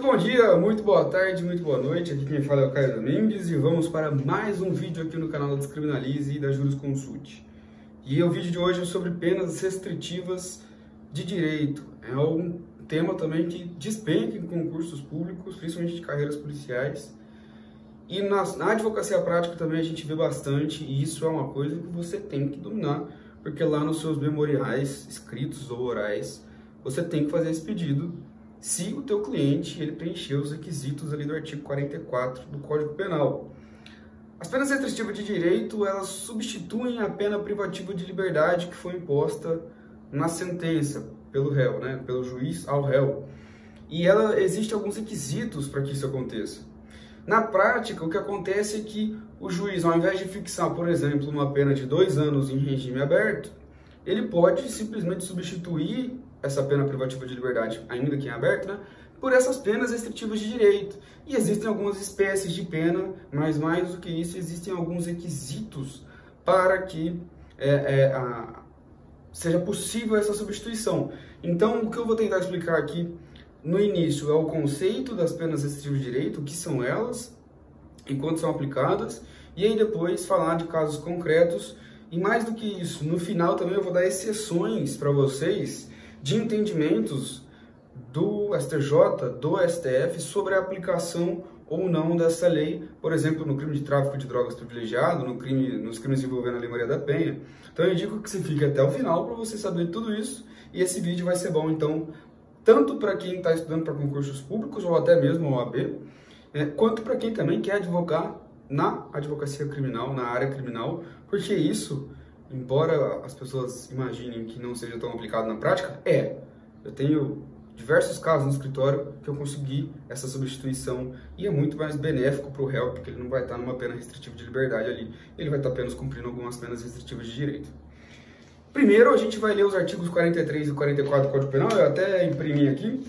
Muito bom dia, muito boa tarde, muito boa noite. Aqui quem fala é o Caio Domingues e vamos para mais um vídeo aqui no canal da Descriminalize e da Jurisconsult. E o vídeo de hoje é sobre penas restritivas de direito. É um tema também que despenca em concursos públicos, principalmente de carreiras policiais. E na, na advocacia prática também a gente vê bastante, e isso é uma coisa que você tem que dominar, porque lá nos seus memoriais, escritos ou orais, você tem que fazer esse pedido se o teu cliente ele preencheu os requisitos ali do artigo 44 do Código Penal. As penas restritivas de direito, elas substituem a pena privativa de liberdade que foi imposta na sentença pelo réu, né, pelo juiz ao réu. E ela existe alguns requisitos para que isso aconteça. Na prática, o que acontece é que o juiz, ao invés de fixar, por exemplo, uma pena de dois anos em regime aberto, ele pode simplesmente substituir essa pena privativa de liberdade, ainda que em aberto, né, por essas penas restritivas de direito. E existem algumas espécies de pena, mas mais do que isso, existem alguns requisitos para que é, é, a, seja possível essa substituição. Então, o que eu vou tentar explicar aqui no início é o conceito das penas restritivas de direito, o que são elas, enquanto são aplicadas, e aí depois falar de casos concretos. E mais do que isso, no final também eu vou dar exceções para vocês de entendimentos do STJ, do STF, sobre a aplicação ou não dessa lei, por exemplo, no crime de tráfico de drogas privilegiado, no crime, nos crimes envolvendo a Lei Maria da Penha. Então eu indico que você fique até o final para você saber tudo isso, e esse vídeo vai ser bom, então, tanto para quem está estudando para concursos públicos ou até mesmo OAB, é, quanto para quem também quer advogar na advocacia criminal, na área criminal, porque isso embora as pessoas imaginem que não seja tão aplicado na prática, é. Eu tenho diversos casos no escritório que eu consegui essa substituição e é muito mais benéfico para o réu, porque ele não vai estar numa pena restritiva de liberdade ali, ele vai estar apenas cumprindo algumas penas restritivas de direito. Primeiro, a gente vai ler os artigos 43 e 44 do Código Penal, eu até imprimi aqui,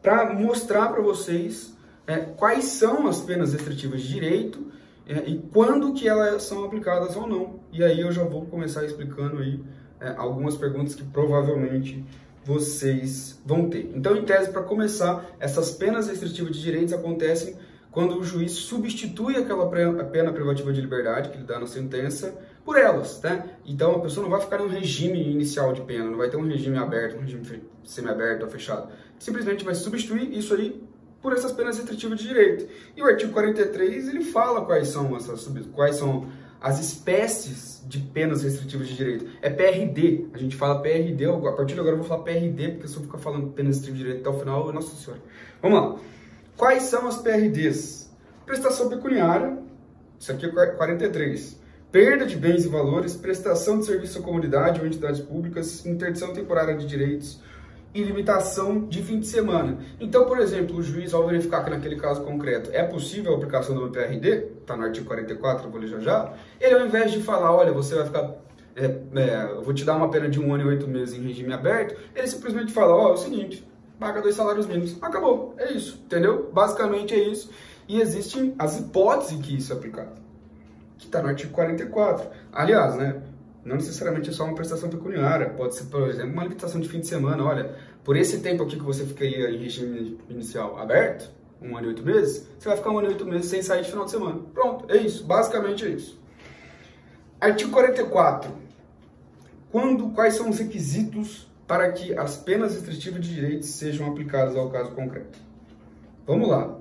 para mostrar para vocês é, quais são as penas restritivas de direito é, e quando que elas são aplicadas ou não. E aí eu já vou começar explicando aí é, algumas perguntas que provavelmente vocês vão ter. Então, em tese, para começar, essas penas restritivas de direitos acontecem quando o juiz substitui aquela pena privativa de liberdade que ele dá na sentença por elas, né? Então a pessoa não vai ficar em um regime inicial de pena, não vai ter um regime aberto, um regime semi-aberto ou fechado. Simplesmente vai substituir isso aí por essas penas restritivas de direito. E o artigo 43, ele fala quais são essas quais são as espécies de penas restritivas de direito. É PRD, a gente fala PRD, a partir de agora eu vou falar PRD, porque se eu ficar falando penas restritivas de direito até o final, nossa senhora. Vamos lá. Quais são as PRDs? Prestação pecuniária, isso aqui é 43. Perda de bens e valores, prestação de serviço à comunidade ou entidades públicas, interdição temporária de direitos, e limitação de fim de semana. Então, por exemplo, o juiz, ao verificar que naquele caso concreto é possível a aplicação do PRD, está no artigo 44, eu vou ler já já, ele ao invés de falar, olha, você vai ficar, é, é, eu vou te dar uma pena de um ano e oito meses em regime aberto, ele simplesmente fala, ó, oh, é o seguinte, paga dois salários mínimos. Acabou, é isso, entendeu? Basicamente é isso. E existem as hipóteses que isso é aplicado, que está no artigo 44. Aliás, né, não necessariamente é só uma prestação pecuniária, pode ser, por exemplo, uma limitação de fim de semana. Olha, por esse tempo aqui que você ficaria em regime inicial aberto, um ano e oito meses, você vai ficar um ano e oito meses sem sair de final de semana. Pronto, é isso, basicamente é isso. Artigo 44. Quando, quais são os requisitos para que as penas restritivas de direitos sejam aplicadas ao caso concreto? Vamos lá.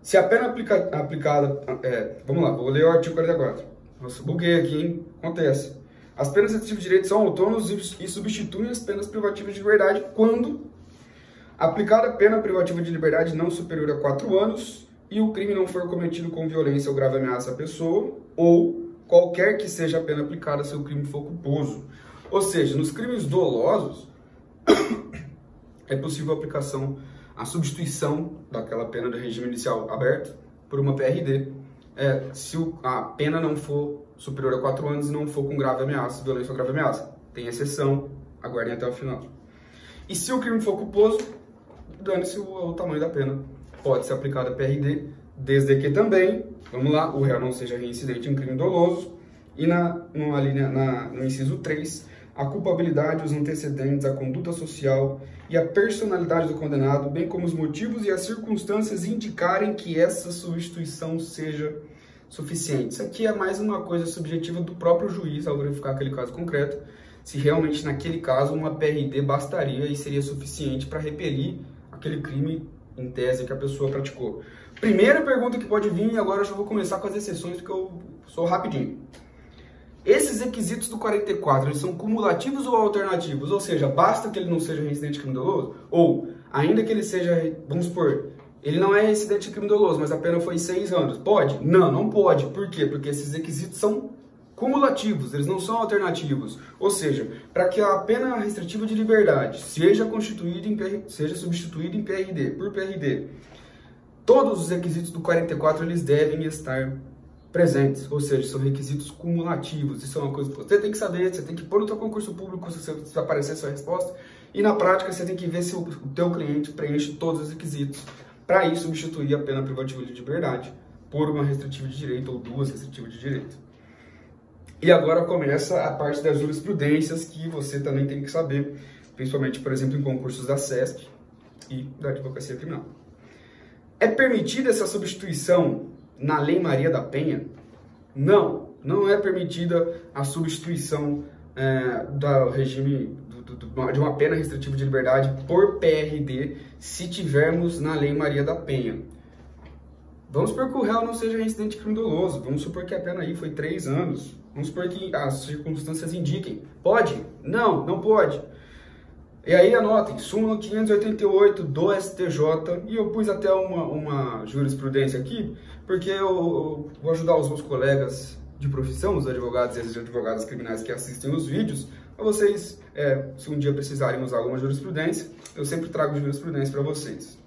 Se a pena aplica, aplicada. É, vamos lá, vou ler o artigo 44. Nossa, buguei aqui, hein? Acontece. As penas restritivas de direito são autônomas e substituem as penas privativas de liberdade quando aplicada a pena privativa de liberdade não superior a 4 anos e o crime não for cometido com violência ou grave ameaça à pessoa ou qualquer que seja a pena aplicada se o crime for culposo. Ou seja, nos crimes dolosos é possível a aplicação, a substituição daquela pena do regime inicial aberto por uma PRD é, se o, a pena não for superior a 4 anos e não for com grave ameaça, violência ou grave ameaça. Tem exceção, aguardem até o final. E se o crime for culposo, dane-se o, o, tamanho da pena. Pode ser aplicada PRD, desde que também, vamos lá, o réu não seja reincidente em crime doloso. E na, numa linha, na, no inciso 3, a culpabilidade, os antecedentes, a conduta social e a personalidade do condenado, bem como os motivos e as circunstâncias indicarem que essa substituição seja suficiente. Isso aqui é mais uma coisa subjetiva do próprio juiz ao verificar aquele caso concreto, se realmente naquele caso uma PRD bastaria e seria suficiente para repelir aquele crime em tese que a pessoa praticou. Primeira pergunta que pode vir, e agora eu já vou começar com as exceções, porque eu sou rapidinho. Esses requisitos do 44, eles são cumulativos ou alternativos? Ou seja, basta que ele não seja residente crime doloso? Ou, ainda que ele seja, vamos supor, ele não é residente crime doloso, mas a pena foi seis anos. Pode? Não, não pode. Por quê? Porque esses requisitos são cumulativos, eles não são alternativos. Ou seja, para que a pena restritiva de liberdade seja constituída em PR, seja substituída em PRD, por PRD, todos os requisitos do 44 eles devem estar presentes, ou seja, são requisitos cumulativos. Isso é uma coisa que você tem que saber, você tem que pôr no seu concurso público se aparecer a sua resposta, e na prática você tem que ver se o, o teu cliente preenche todos os requisitos para ir substituir a pena privativa de liberdade por uma restritiva de direito ou duas restritivas de direito. E agora começa a parte das jurisprudências que você também tem que saber, principalmente, por exemplo, em concursos da SESP e da Advocacia Criminal. É permitida essa substituição na Lei Maria da Penha? Não, não é permitida a substituição é, do regime do, do, de uma pena restritiva de liberdade por PRD se tivermos na Lei Maria da Penha. Vamos supor que o réu não seja reincidente crime doloso, vamos supor que a pena aí foi três anos, vamos supor que as circunstâncias indiquem. Pode? Não, não pode. E aí anotem, súmula 588 do STJ, e eu pus até uma, uma jurisprudência aqui, porque eu, eu vou ajudar os meus colegas de profissão, os advogados e as advogadas criminais que assistem os vídeos, para vocês, é, se um dia precisarem usar alguma jurisprudência, eu sempre trago jurisprudência para vocês.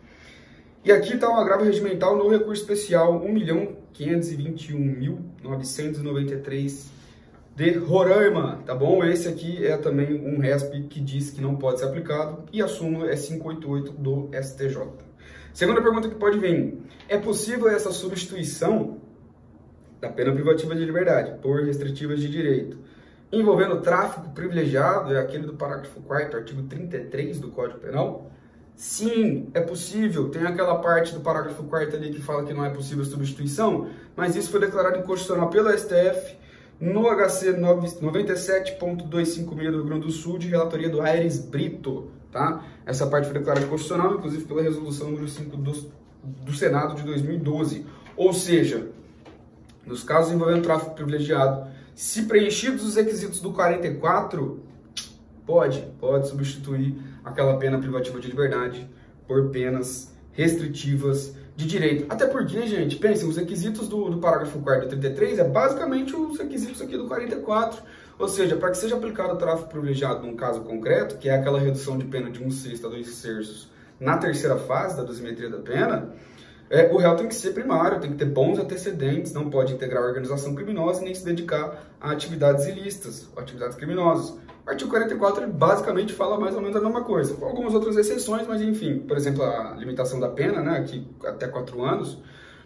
E aqui está um agravo regimental no recurso especial 1.521.993 de Roraima, tá bom? Esse aqui é também um RESP que diz que não pode ser aplicado e a súmula é 588 do STJ. Segunda pergunta que pode vir: é possível essa substituição da pena privativa de liberdade por restritivas de direito envolvendo tráfico privilegiado, é aquele do parágrafo 4 artigo 33 do Código Penal? Sim, é possível. Tem aquela parte do parágrafo 4 ali que fala que não é possível substituição, mas isso foi declarado inconstitucional pelo STF no HC 97.256 do Rio Grande do Sul, de relatoria do Aires Brito, tá? Essa parte foi declarada inconstitucional, inclusive pela resolução número 5 do, do Senado de 2012. Ou seja, nos casos envolvendo tráfico privilegiado, se preenchidos os requisitos do 44, pode, pode substituir aquela pena privativa de liberdade por penas restritivas de direito. Até porque, gente, pensem, os requisitos do, do parágrafo 4 do 33 é basicamente os requisitos aqui do 44. Ou seja, para que seja aplicado o tráfico privilegiado num caso concreto, que é aquela redução de pena de um sexto a dois terços na terceira fase da dosimetria da pena, é, o réu tem que ser primário, tem que ter bons antecedentes, não pode integrar a organização criminosa nem se dedicar a atividades ilícitas, atividades criminosas. O artigo 44 ele basicamente fala mais ou menos a mesma coisa, com algumas outras exceções, mas enfim, por exemplo, a limitação da pena, né, aqui até 4 anos,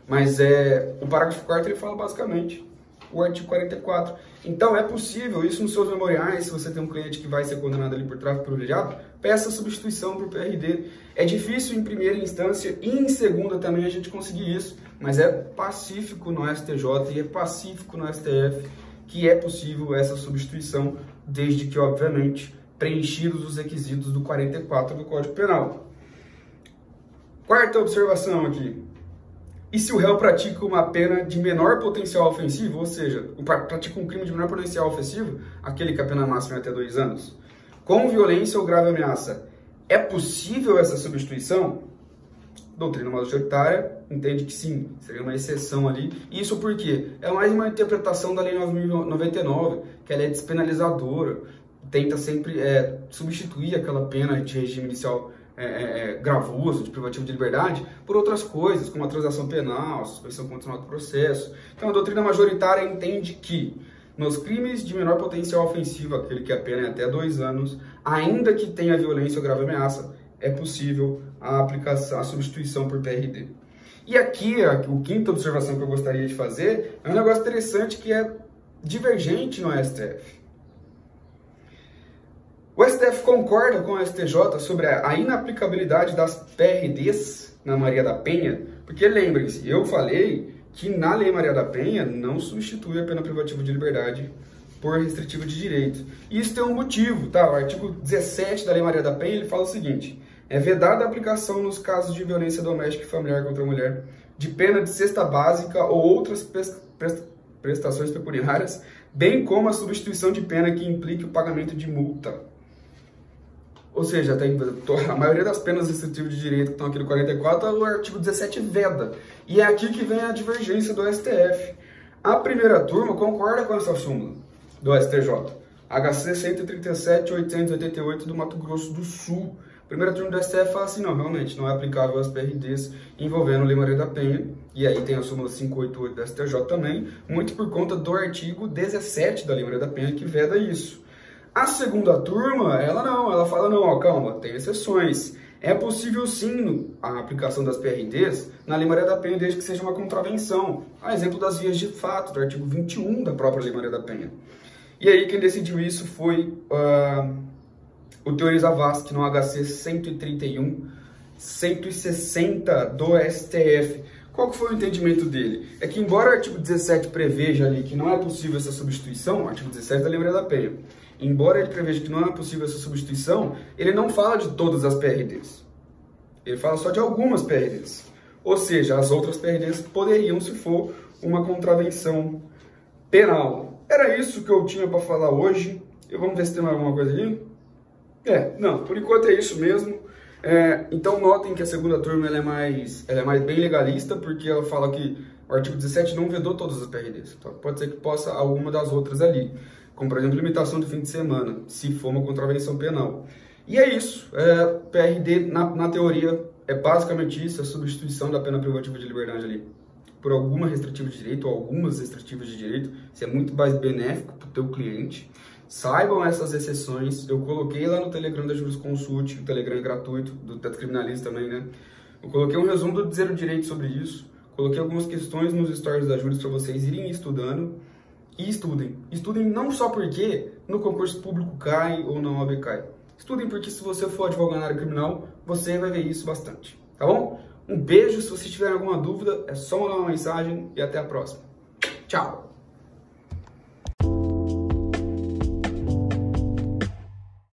mas é, o parágrafo 4 ele fala basicamente o artigo 44. Então é possível, isso nos seus memoriais, se você tem um cliente que vai ser condenado ali por tráfico privilegiado, peça substituição por PRD. É difícil em primeira instância e em segunda também a gente conseguir isso, mas é pacífico no STJ e é pacífico no STF que é possível essa substituição, desde que, obviamente, preenchidos os requisitos do 44 do Código Penal. Quarta observação aqui. E se o réu pratica uma pena de menor potencial ofensivo, ou seja, pratica um crime de menor potencial ofensivo, aquele que a pena máxima é até dois anos, com violência ou grave ameaça, é possível essa substituição? Doutrina majoritária entende que sim, seria uma exceção ali. Isso porque é mais uma interpretação da Lei 9.099, que ela é despenalizadora, tenta sempre é, substituir aquela pena de regime inicial é, é, é, gravoso, de privativo de liberdade, por outras coisas, como a transação penal, a suspensão continuada do processo. Então, a doutrina majoritária entende que nos crimes de menor potencial ofensivo, aquele que a pena é até dois anos, ainda que tenha violência ou grave ameaça, é possível a aplicação, a substituição por PRD. E aqui, a, a quinta observação que eu gostaria de fazer é um negócio interessante que é divergente no STF. O STF concorda com o STJ sobre a inaplicabilidade das PRDs na Maria da Penha, porque lembrem-se, eu falei que na Lei Maria da Penha não substitui a pena privativa de liberdade por restritiva de direito. E isso tem um motivo, tá? O artigo 17 da Lei Maria da Penha, ele fala o seguinte: é vedada a aplicação nos casos de violência doméstica e familiar contra a mulher de pena de cesta básica ou outras prestações pecuniárias, bem como a substituição de pena que implique o pagamento de multa. Ou seja, tem, a maioria das penas restritivas de direito que estão aqui no 44, o artigo 17 veda. E é aqui que vem a divergência do STF. A primeira turma concorda com essa súmula do STJ. HC 137-888 do Mato Grosso do Sul. Primeira turma do STF fala assim, não, realmente, não é aplicável as PRDs envolvendo Lei Maria da Penha, e aí tem a súmula 588 do STJ também, muito por conta do artigo 17 da Lei Maria da Penha que veda isso. A segunda turma, ela não, ela fala, não, ó, calma, tem exceções. É possível sim a aplicação das PRDs na Lei Maria da Penha, desde que seja uma contravenção. A exemplo das vias de fato, do artigo 21 da própria Lei Maria da Penha. E aí quem decidiu isso foi uh, o Teori Zavascki no HC 131 160 do STF. Qual foi o entendimento dele? É que embora o artigo 17 preveja ali que não é possível essa substituição, o artigo 17 da Lei Maria da Penha, embora ele preveja que não é possível essa substituição, ele não fala de todas as PRDs. Ele fala só de algumas PRDs. Ou seja, as outras PRDs poderiam se for uma contravenção penal. Era isso que eu tinha para falar hoje. E vamos ver se tem mais alguma coisa ali. É, não, por enquanto é isso mesmo. É, então notem que a segunda turma é, mais, é mais bem legalista, porque ela fala que o artigo 17 não vedou todas as PRDs. Então, pode ser que possa alguma das outras ali. Como, por exemplo, limitação do fim de semana, se for uma contravenção penal. E é isso. É, PRD, na, na teoria, é basicamente isso, a substituição da pena privativa de liberdade ali por alguma restritiva de direito ou algumas restritivas de direito, isso é muito mais benéfico para o teu cliente. Saibam essas exceções, eu coloquei lá no Telegram da Jurisconsult, o Telegram é gratuito, do Teto Criminalista também, né? Eu coloquei um resumo do Zero Direito sobre isso, coloquei algumas questões nos stories da Juris para vocês irem estudando e estudem. Estudem não só porque no concurso público cai ou na OAB cai. Estudem porque se você for advogado na área criminal, você vai ver isso bastante, tá bom? Um beijo, se você tiver alguma dúvida, é só mandar uma mensagem e até a próxima. Tchau!